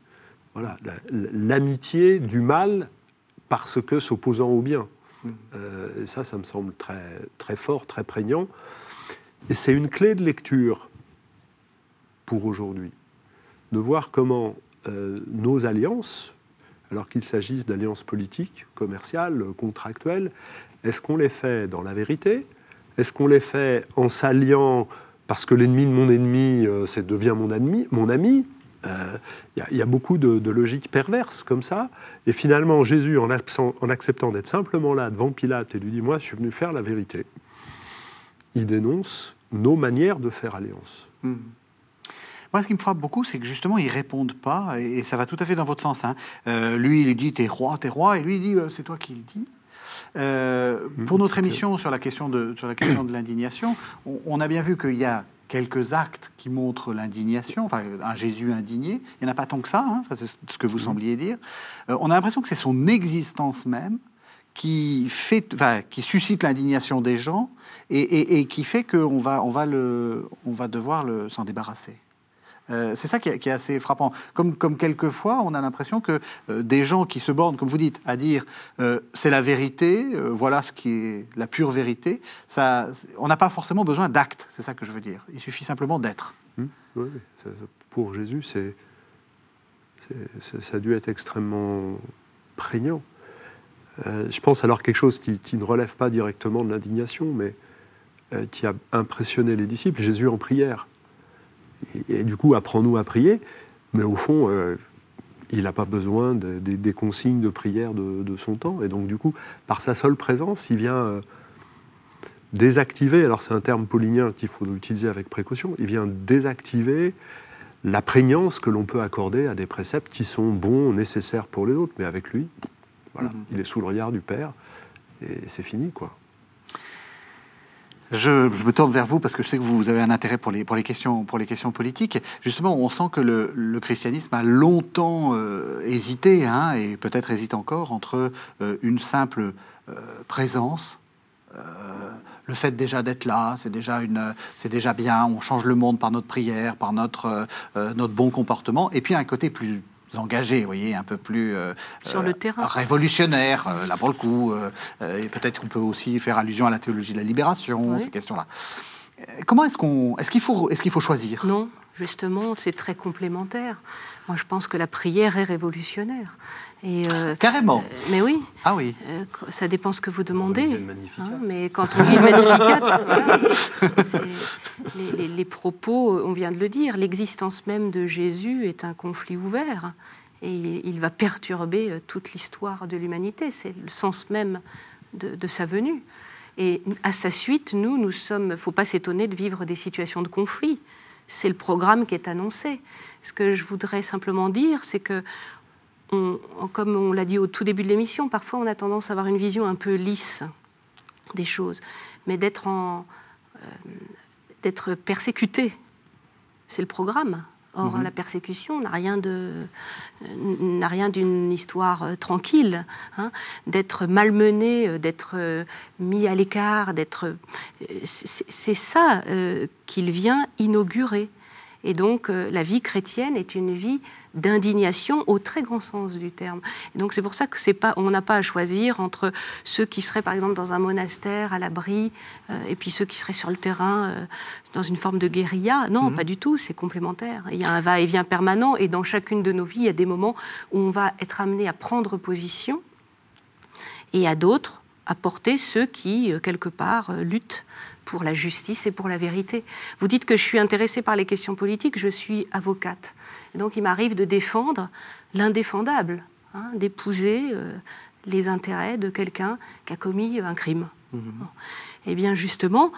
Voilà, l'amitié du mal parce que s'opposant au bien. Euh, et ça, ça me semble très, très fort, très prégnant. Et c'est une clé de lecture pour aujourd'hui, de voir comment euh, nos alliances, alors qu'il s'agisse d'alliances politiques, commerciales, contractuelles, est-ce qu'on les fait dans la vérité? Est-ce qu'on les fait en s'alliant parce que l'ennemi de mon ennemi, euh, devient mon, ami, mon ami? Il euh, y, a beaucoup de, logiques perverses comme ça. Et finalement, Jésus, en, en acceptant d'être simplement là devant Pilate et lui dit Moi, je suis venu faire la vérité, il dénonce nos manières de faire alliance. Hmm. Moi, ce qui me frappe beaucoup, c'est que justement, ils répondent pas, et, ça va tout à fait dans votre sens. Hein. Euh, lui, il lui dit T'es roi, t'es roi, et lui, il dit euh, C'est toi qui le dis. Hmm, pour notre émission sur la question de, sur la question de l'indignation, on, on, a bien vu qu'il y a quelques actes qui montrent l'indignation, enfin un Jésus indigné. Il n'y en a pas tant que ça, hein, c'est ce que vous mmh. sembliez dire. Euh, on a l'impression que c'est son existence même qui, fait, enfin, qui suscite l'indignation des gens et, et, qui fait qu'on va, on va, le, on va devoir s'en débarrasser. Euh, c'est ça qui est, assez frappant. Comme, quelquefois, on a l'impression que euh, des gens qui se bornent, comme vous dites, à dire euh, c'est la vérité, voilà ce qui est la pure vérité, ça, on n'a pas forcément besoin d'actes, c'est ça que je veux dire. Il suffit simplement d'être. Oui, pour Jésus, c'est, ça a dû être extrêmement prégnant. je pense alors quelque chose qui, ne relève pas directement de l'indignation, mais qui a impressionné les disciples, Jésus en prière et, du coup, apprends-nous à prier. Mais au fond, euh, il n'a pas besoin des consignes de prière de, son temps. Et donc, du coup, par sa seule présence, il vient euh, désactiver, alors c'est un terme paulinien qu'il faut utiliser avec précaution, il vient désactiver la prégnance que l'on peut accorder à des préceptes qui sont bons, nécessaires pour les autres. Mais avec lui, voilà, mm-hmm. il est sous le regard du Père, et c'est fini, quoi. Je, me tourne vers vous parce que je sais que vous avez un intérêt pour les, pour les, questions, pour les questions politiques. Justement, on sent que le, christianisme a longtemps euh, hésité, hein, et peut-être hésite encore, entre euh, une simple euh, présence, le fait déjà d'être là, c'est déjà, déjà bien, on change le monde par notre prière, par notre, notre bon comportement, et puis un côté plus engagé, vous voyez, un peu plus euh, sur le terrain, révolutionnaire, euh, là pour le coup. Euh, et peut-être qu'on peut aussi faire allusion à la théologie de la libération, ces questions-là. Comment est-ce qu'on, est-ce qu'il faut, est-ce qu'il faut choisir? Non, justement, c'est très complémentaire. Moi, je pense que la prière est révolutionnaire. Et Carrément. mais oui. Ah oui. ça dépend ce que vous demandez. Hein, mais quand on lit le Magnificat, les, les, propos, on vient de le dire, l'existence même de Jésus est un conflit ouvert et il va perturber toute l'histoire de l'humanité. C'est le sens même de, de, sa venue. Et à sa suite, nous, nous sommes. Faut pas s'étonner de vivre des situations de conflit. C'est le programme qui est annoncé. Ce que je voudrais simplement dire, c'est que comme on l'a dit au tout début de l'émission, parfois on a tendance à avoir une vision un peu lisse des choses, mais d'être en, euh, d'être persécuté, c'est le programme. Or, Mhm. la persécution n'a rien de n'a rien d'une histoire euh, tranquille, hein, d'être malmené, euh, d'être euh, mis à l'écart, d'être. c'est ça qu'il vient inaugurer. Et donc, la vie chrétienne est une vie d'indignation au très grand sens du terme. Et donc, c'est pour ça que c'est pas, on n'a pas à choisir entre ceux qui seraient, par exemple, dans un monastère à l'abri, euh, et puis ceux qui seraient sur le terrain euh, dans une forme de guérilla. Non, Mhm. pas du tout. C'est complémentaire. Il y a un va-et-vient permanent, et dans chacune de nos vies, il y a des moments où on va être amené à prendre position, et à d'autres à porter ceux qui, euh, quelque part, luttent pour la justice et pour la vérité. Vous dites que je suis intéressée par les questions politiques, je suis avocate. Et donc il m'arrive de défendre l'indéfendable, hein, d'épouser euh, les intérêts de quelqu'un qui a commis un crime. Bon. Eh bien justement,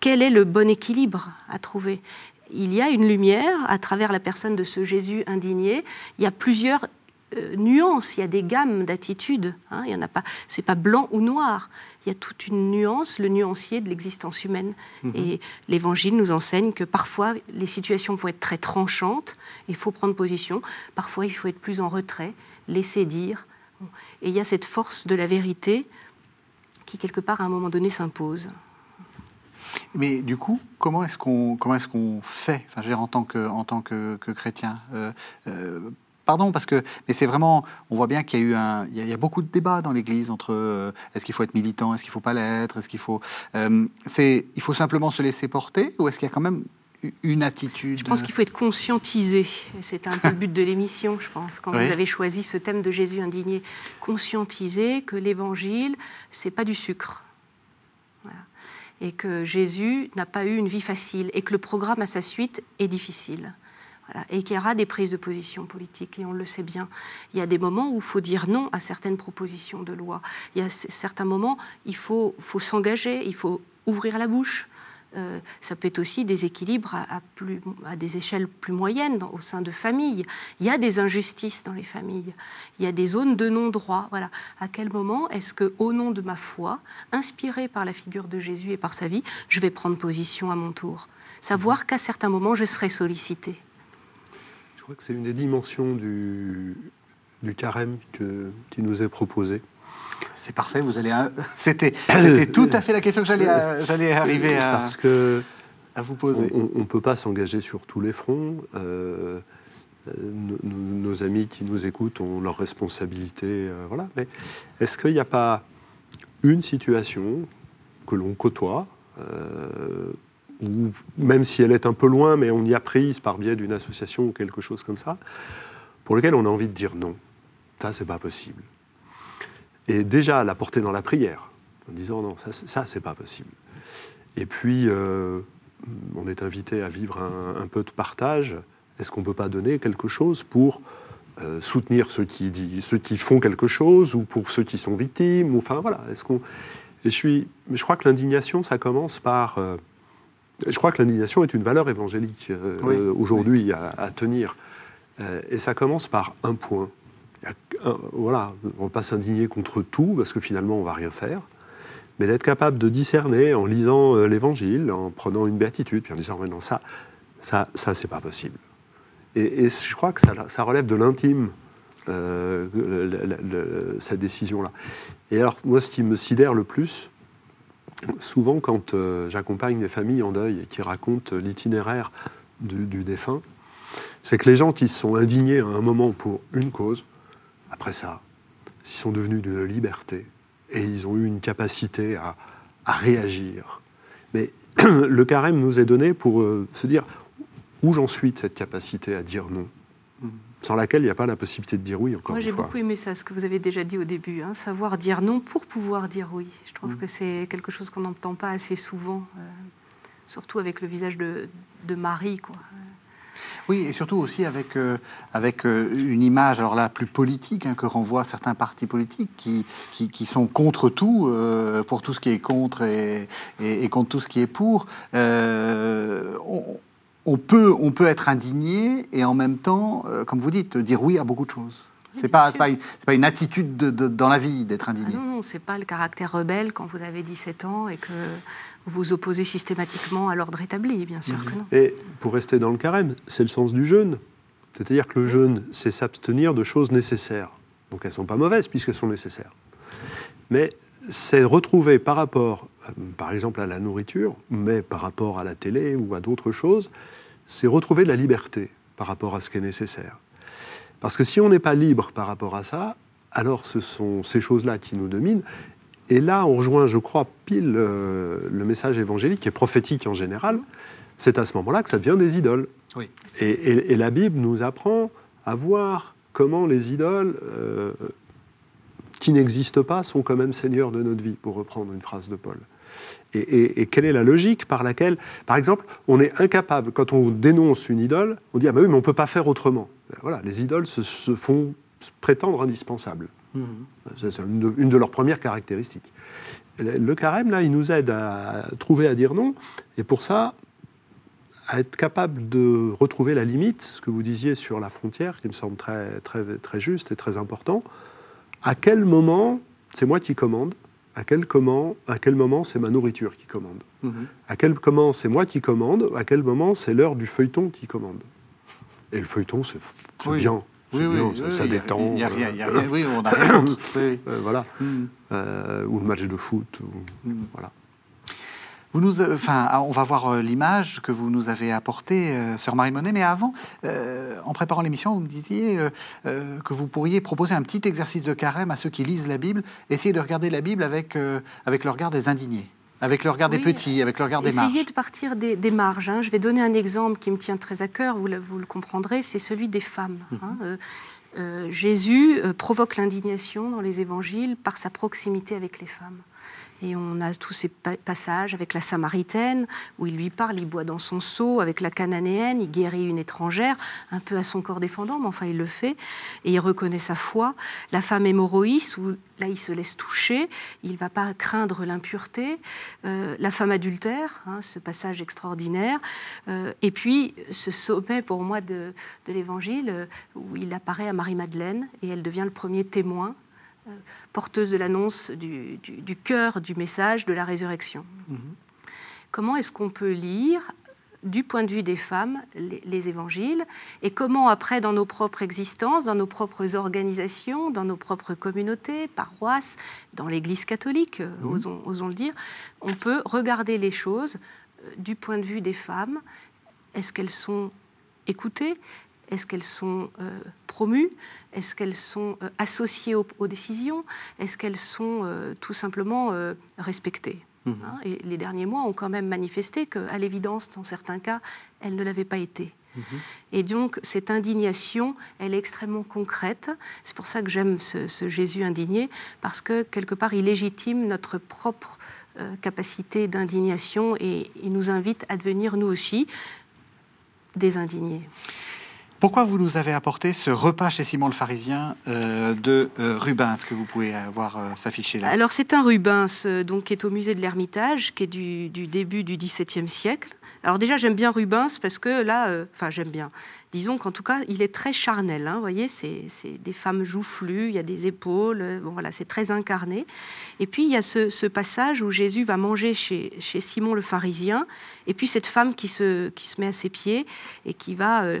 quel est le bon équilibre à trouver? Il y a une lumière à travers la personne de ce Jésus indigné. Il y a plusieurs euh, nuances, il y a des gammes d'attitudes. hein, il y en a pas, c'est pas blanc ou noir. Il y a toute une nuance, le nuancier de l'existence humaine. Et l'Évangile nous enseigne que parfois les situations vont être très tranchantes, il faut prendre position. Parfois il faut être plus en retrait, laisser dire. Et il y a cette force de la vérité qui quelque part à un moment donné s'impose. Mais du coup, comment est-ce qu'on comment est-ce qu'on fait? Enfin, je veux dire, en tant que en tant que, que chrétien. euh, euh, Pardon, parce que mais c'est vraiment, on voit bien qu'il y a eu un, il y a, il y a beaucoup de débats dans l'Église entre euh, est-ce qu'il faut être militant, est-ce qu'il faut pas l'être, est-ce qu'il faut, euh, c'est, il faut simplement se laisser porter ou est-ce qu'il y a quand même une attitude? Je pense qu'il faut être conscientisé. C'est un peu le but de l'émission, je pense, quand Oui. vous avez choisi ce thème de Jésus indigné. Conscientiser que l'évangile, c'est pas du sucre. Voilà. Et que Jésus n'a pas eu une vie facile et que le programme à sa suite est difficile. Et qu'il y aura des prises de position politiques, et on le sait bien. Il y a des moments où il faut dire non à certaines propositions de loi. Il y a certains moments, il faut, s'engager, il faut ouvrir la bouche. Euh, ça peut être aussi des équilibres à, des échelles plus moyennes au sein de familles. Il y a des injustices dans les familles. Il y a des zones de non-droit. Voilà. À quel moment est-ce que, au nom de ma foi, inspirée par la figure de Jésus et par sa vie, je vais prendre position à mon tour? Savoir qu'à certains moments, je serai sollicité. Je crois que c'est une des dimensions du, du carême que- qui nous est proposé. C'est parfait, vous allez. C'était, c'était tout à fait la question que j'allais, euh, j'allais arriver à, Parce que à vous poser. on ne peut pas s'engager sur tous les fronts. Euh, euh, nos, nos- nos amis qui nous écoutent ont leurs responsabilités. euh, voilà. Mais est-ce qu'il n'y a pas une situation que l'on côtoie, euh, ou même si elle est un peu loin, mais on y a prise par biais d'une association ou quelque chose comme ça, pour lequel on a envie de dire non Ça, c'est pas possible. Et déjà, la porter dans la prière, en disant non, ça, c'est- pas possible. Et puis, euh, on est invité à vivre un, peu de partage. Est-ce qu'on peut pas donner quelque chose pour euh, soutenir ceux qui, dit- ceux qui font quelque chose ou pour ceux qui sont victimes ou, Enfin voilà. Est-ce qu'on je suis, je crois que l'indignation, ça commence par. euh, je crois que l'indignation est une valeur évangélique euh, Oui. euh, aujourd'hui à, à tenir. Euh, et ça commence par un point. Un- voilà, on ne va pas s'indigner contre tout parce que finalement on va rien faire mais d'être capable de discerner en lisant euh, l'Évangile, en prenant une béatitude, puis en disant mais non ça, ça, ça c'est pas possible. Et, et je crois que ça, ça relève de l'intime cette décision-là. Et alors moi, ce qui me sidère le plus, souvent quand euh, j'accompagne des familles en deuil et qui racontent l'itinéraire du, défunt, c'est que les gens qui se sont indignés à un moment pour une cause, après ça, ils sont devenus d'une liberté et ils ont eu une capacité à, à réagir. Mais le carême nous est donné pour euh, se dire où j'en suis de cette capacité à dire non, sans laquelle il n'y a pas la possibilité de dire oui, encore Moi, j'ai beaucoup aimé ça, ce que vous avez déjà dit au début, hein, savoir dire non pour pouvoir dire oui. Je trouve Mm. que c'est quelque chose qu'on n'entend pas assez souvent, euh, surtout avec le visage de, de Marie. Quoi. Oui, et surtout aussi avec, euh, avec euh, une image, alors là, plus politique, hein, que renvoient certains partis politiques qui, qui, qui sont contre tout, euh, pour tout ce qui est contre et, et, et contre tout ce qui est pour. Euh, on, on peut, on peut être indigné et en même temps, euh, comme vous dites, dire oui à beaucoup de choses. C'est pas, pas, une, pas une attitude de, dans la vie d'être indigné. Ah non, non, c'est pas le caractère rebelle quand vous avez 17 ans et que vous vous opposez systématiquement à l'ordre établi, bien sûr que non. Et pour rester dans le carême, c'est le sens du jeûne. C'est-à-dire que le jeûne, c'est s'abstenir de choses nécessaires. Donc elles ne sont pas mauvaises puisqu'elles sont nécessaires. Mais c'est retrouver par rapport, par exemple, à la nourriture, mais par rapport à la télé ou à d'autres choses, c'est retrouver la liberté par rapport à ce qui est nécessaire. Parce que si on n'est pas libre par rapport à ça, alors ce sont ces choses-là qui nous dominent. Et là, on rejoint, je crois, pile euh, le message évangélique, qui est prophétique en général. C'est à ce moment-là que ça devient des idoles. Oui. Et, la Bible nous apprend à voir comment les idoles euh, qui n'existent pas sont quand même seigneurs de notre vie, pour reprendre une phrase de Paul. Et, quelle est la logique par laquelle, par exemple, on est incapable, quand on dénonce une idole, on dit Ah ben oui, mais on ne peut pas faire autrement. Voilà, les idoles se, font prétendre indispensables. Mmh. C'est une, de leurs premières caractéristiques. Le carême, là, il nous aide à trouver à dire non. Et pour ça, à être capable de retrouver la limite, ce que vous disiez sur la frontière, qui me semble très, très, très juste et très important. À quel moment c'est moi qui commande à quel, comment, à quel moment c'est ma nourriture qui commande mhm. À quel moment c'est moi qui commande À quel moment c'est l'heure du feuilleton qui commande Et le feuilleton, c'est bien. Oui, oui, ça, détend. Il n'y a, rien, oui, on a rien euh, voilà. Mhm. Euh, ou le match de foot. Mhm. Voilà. Vous nous, euh, enfin, ah, on va voir euh, l'image que vous nous avez apportée, euh, sœur Marie Monet, mais avant, en préparant l'émission, vous me disiez que vous pourriez proposer un petit exercice de carême à ceux qui lisent la Bible, essayer de regarder la Bible avec, avec le regard des indignés. Avec le regard des petits, avec le regard des marges. Essayez de partir des, marges. Hein. Je vais donner un exemple qui me tient très à cœur, vous le, vous le comprendrez, c'est celui des femmes. Mhm. Hein. Jésus provoque l'indignation dans les évangiles par sa proximité avec les femmes. Et on a tous ces passages avec la Samaritaine, où il lui parle, il boit dans son seau, avec la Cananéenne, il guérit une étrangère, un peu à son corps défendant, mais enfin il le fait, et il reconnaît sa foi. La femme hémorroïs, où là il se laisse toucher, il ne va pas craindre l'impureté. Euh, la femme adultère, hein, ce passage extraordinaire. Euh, et puis ce sommet pour moi de, l'Évangile, euh, où il apparaît à Marie-Madeleine, et elle devient le premier témoin porteuse de l'annonce du, cœur du message de la résurrection. Mhm. Comment est-ce qu'on peut lire du point de vue des femmes, les, évangiles, et comment après, dans nos propres existences, dans nos propres organisations, dans nos propres communautés, paroisses, dans l'Église catholique, euh, mhm. osons, le dire, on peut regarder les choses euh, du point de vue des femmes? Est-ce qu'elles sont écoutées? Est-ce qu'elles sont euh, promues? Est-ce qu'elles sont euh, associées aux, décisions? Est-ce qu'elles sont euh, tout simplement respectées? Mmh. hein Et les derniers mois ont quand même manifesté qu'à l'évidence, dans certains cas, elles ne l'avaient pas été. Mmh. Et donc, cette indignation, elle est extrêmement concrète. C'est pour ça que j'aime ce, Jésus indigné, parce que quelque part, il légitime notre propre capacité d'indignation et il nous invite à devenir, nous aussi, des indignés. Pourquoi vous nous avez apporté ce repas chez Simon le Pharisien euh, de euh, Rubens que vous pouvez voir euh, s'afficher là? Alors c'est un Rubens donc, qui est au musée de l'Ermitage, qui est du, du début du XVIIe siècle. Alors déjà j'aime bien Rubens parce que là, enfin j'aime bien, disons qu'en tout cas, il est très charnel. Hein, vous voyez, c'est des femmes joufflues, il y a des épaules, euh, bon, voilà, c'est très incarné. Et puis, il y a ce, passage où Jésus va manger chez, chez, Simon le pharisien, et puis cette femme qui se, qui se met à ses pieds et qui va euh,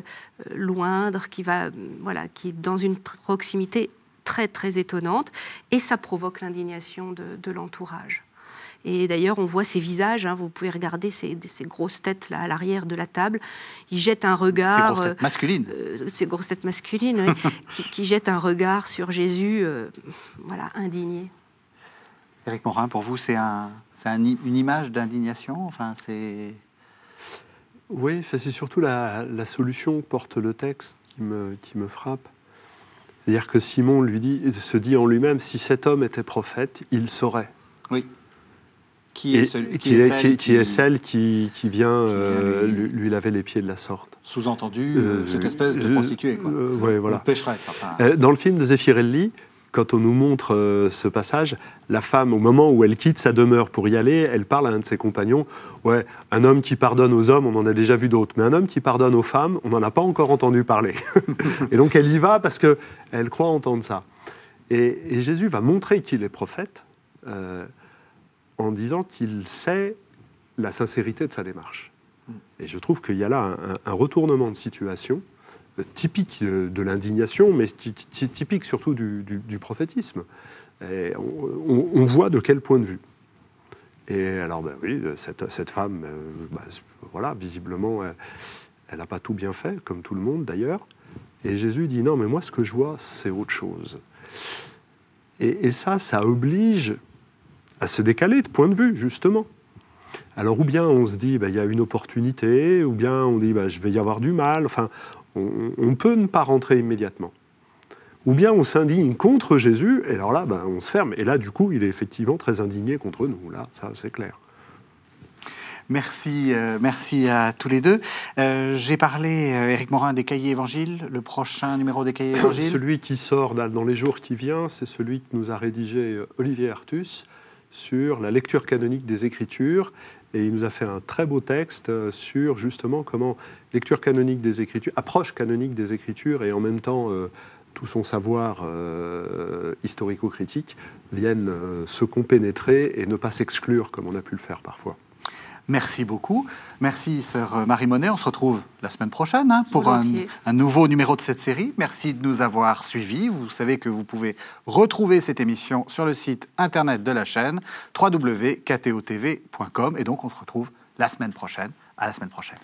euh, loindre, qui, va, voilà, qui est dans une proximité très, très étonnante, et ça provoque l'indignation de l'entourage. Et d'ailleurs, on voit ces visages, hein, vous pouvez regarder ces, ces, grosses têtes là à l'arrière de la table. Ils jettent un regard. Ces grosses têtes masculines. Euh, ces grosses têtes masculines, qui, jettent un regard sur Jésus, euh, voilà, indigné. Éric Morin, pour vous, c'est un, un, une image d'indignation enfin, c'est... Oui, c'est surtout la, la, solution que porte le texte qui me, qui me frappe. C'est-à-dire que Simon lui dit, se dit en lui-même, si cet homme était prophète, il saurait. Oui qui est, qui, est, celle qui, vient, euh, lui, laver les pieds de la sorte. Sous-entendu, euh, cette espèce de prostituée, quoi. Euh, voilà. pécheresse. Dans le film de Zeffirelli, quand on nous montre euh, ce passage, la femme, au moment où elle quitte sa demeure pour y aller, elle parle à un de ses compagnons. Ouais, un homme qui pardonne aux hommes, on en a déjà vu d'autres, mais un homme qui pardonne aux femmes, on n'en a pas encore entendu parler. et donc elle y va parce qu'elle croit entendre ça. Et, Jésus va montrer qu'il est prophète euh, en disant qu'il sait la sincérité de sa démarche. Et je trouve qu'il y a là un retournement de situation typique de, l'indignation, mais typique surtout du, prophétisme. on, voit de quel point de vue. Et alors, ben oui, cette, femme, euh, bah, voilà, visiblement, elle n'a pas tout bien fait, comme tout le monde d'ailleurs. Et Jésus dit non, mais moi, ce que je vois, c'est autre chose. Et, ça, ça oblige à se décaler de point de vue, justement. Alors, ou bien on se dit, ben, il y a une opportunité, ou bien on dit, ben, je vais y avoir du mal. Enfin, on, peut ne pas rentrer immédiatement. Ou bien on s'indigne contre Jésus, et alors là, ben, on se ferme. Et là, du coup, il est effectivement très indigné contre nous. Là, ça, c'est clair. Merci, euh, merci à tous les deux. Euh, j'ai parlé, euh, Éric Morin, des cahiers évangiles, le prochain numéro des cahiers évangiles. celui qui sort dans les jours qui viennent, c'est celui que nous a rédigé Olivier Artus sur la lecture canonique des Écritures et il nous a fait un très beau texte euh, sur justement comment lecture canonique des Écritures, approche canonique des Écritures et en même temps euh, tout son savoir euh, historico-critique viennent se compénétrer et ne pas s'exclure comme on a pu le faire parfois. Merci beaucoup. Merci, sœur Marie Monet. On se retrouve la semaine prochaine hein, pour un, nouveau numéro de cette série. Merci de nous avoir suivis. Vous savez que vous pouvez retrouver cette émission sur le site internet de la chaîne www.ktotv.com. Et donc, on se retrouve la semaine prochaine. À la semaine prochaine.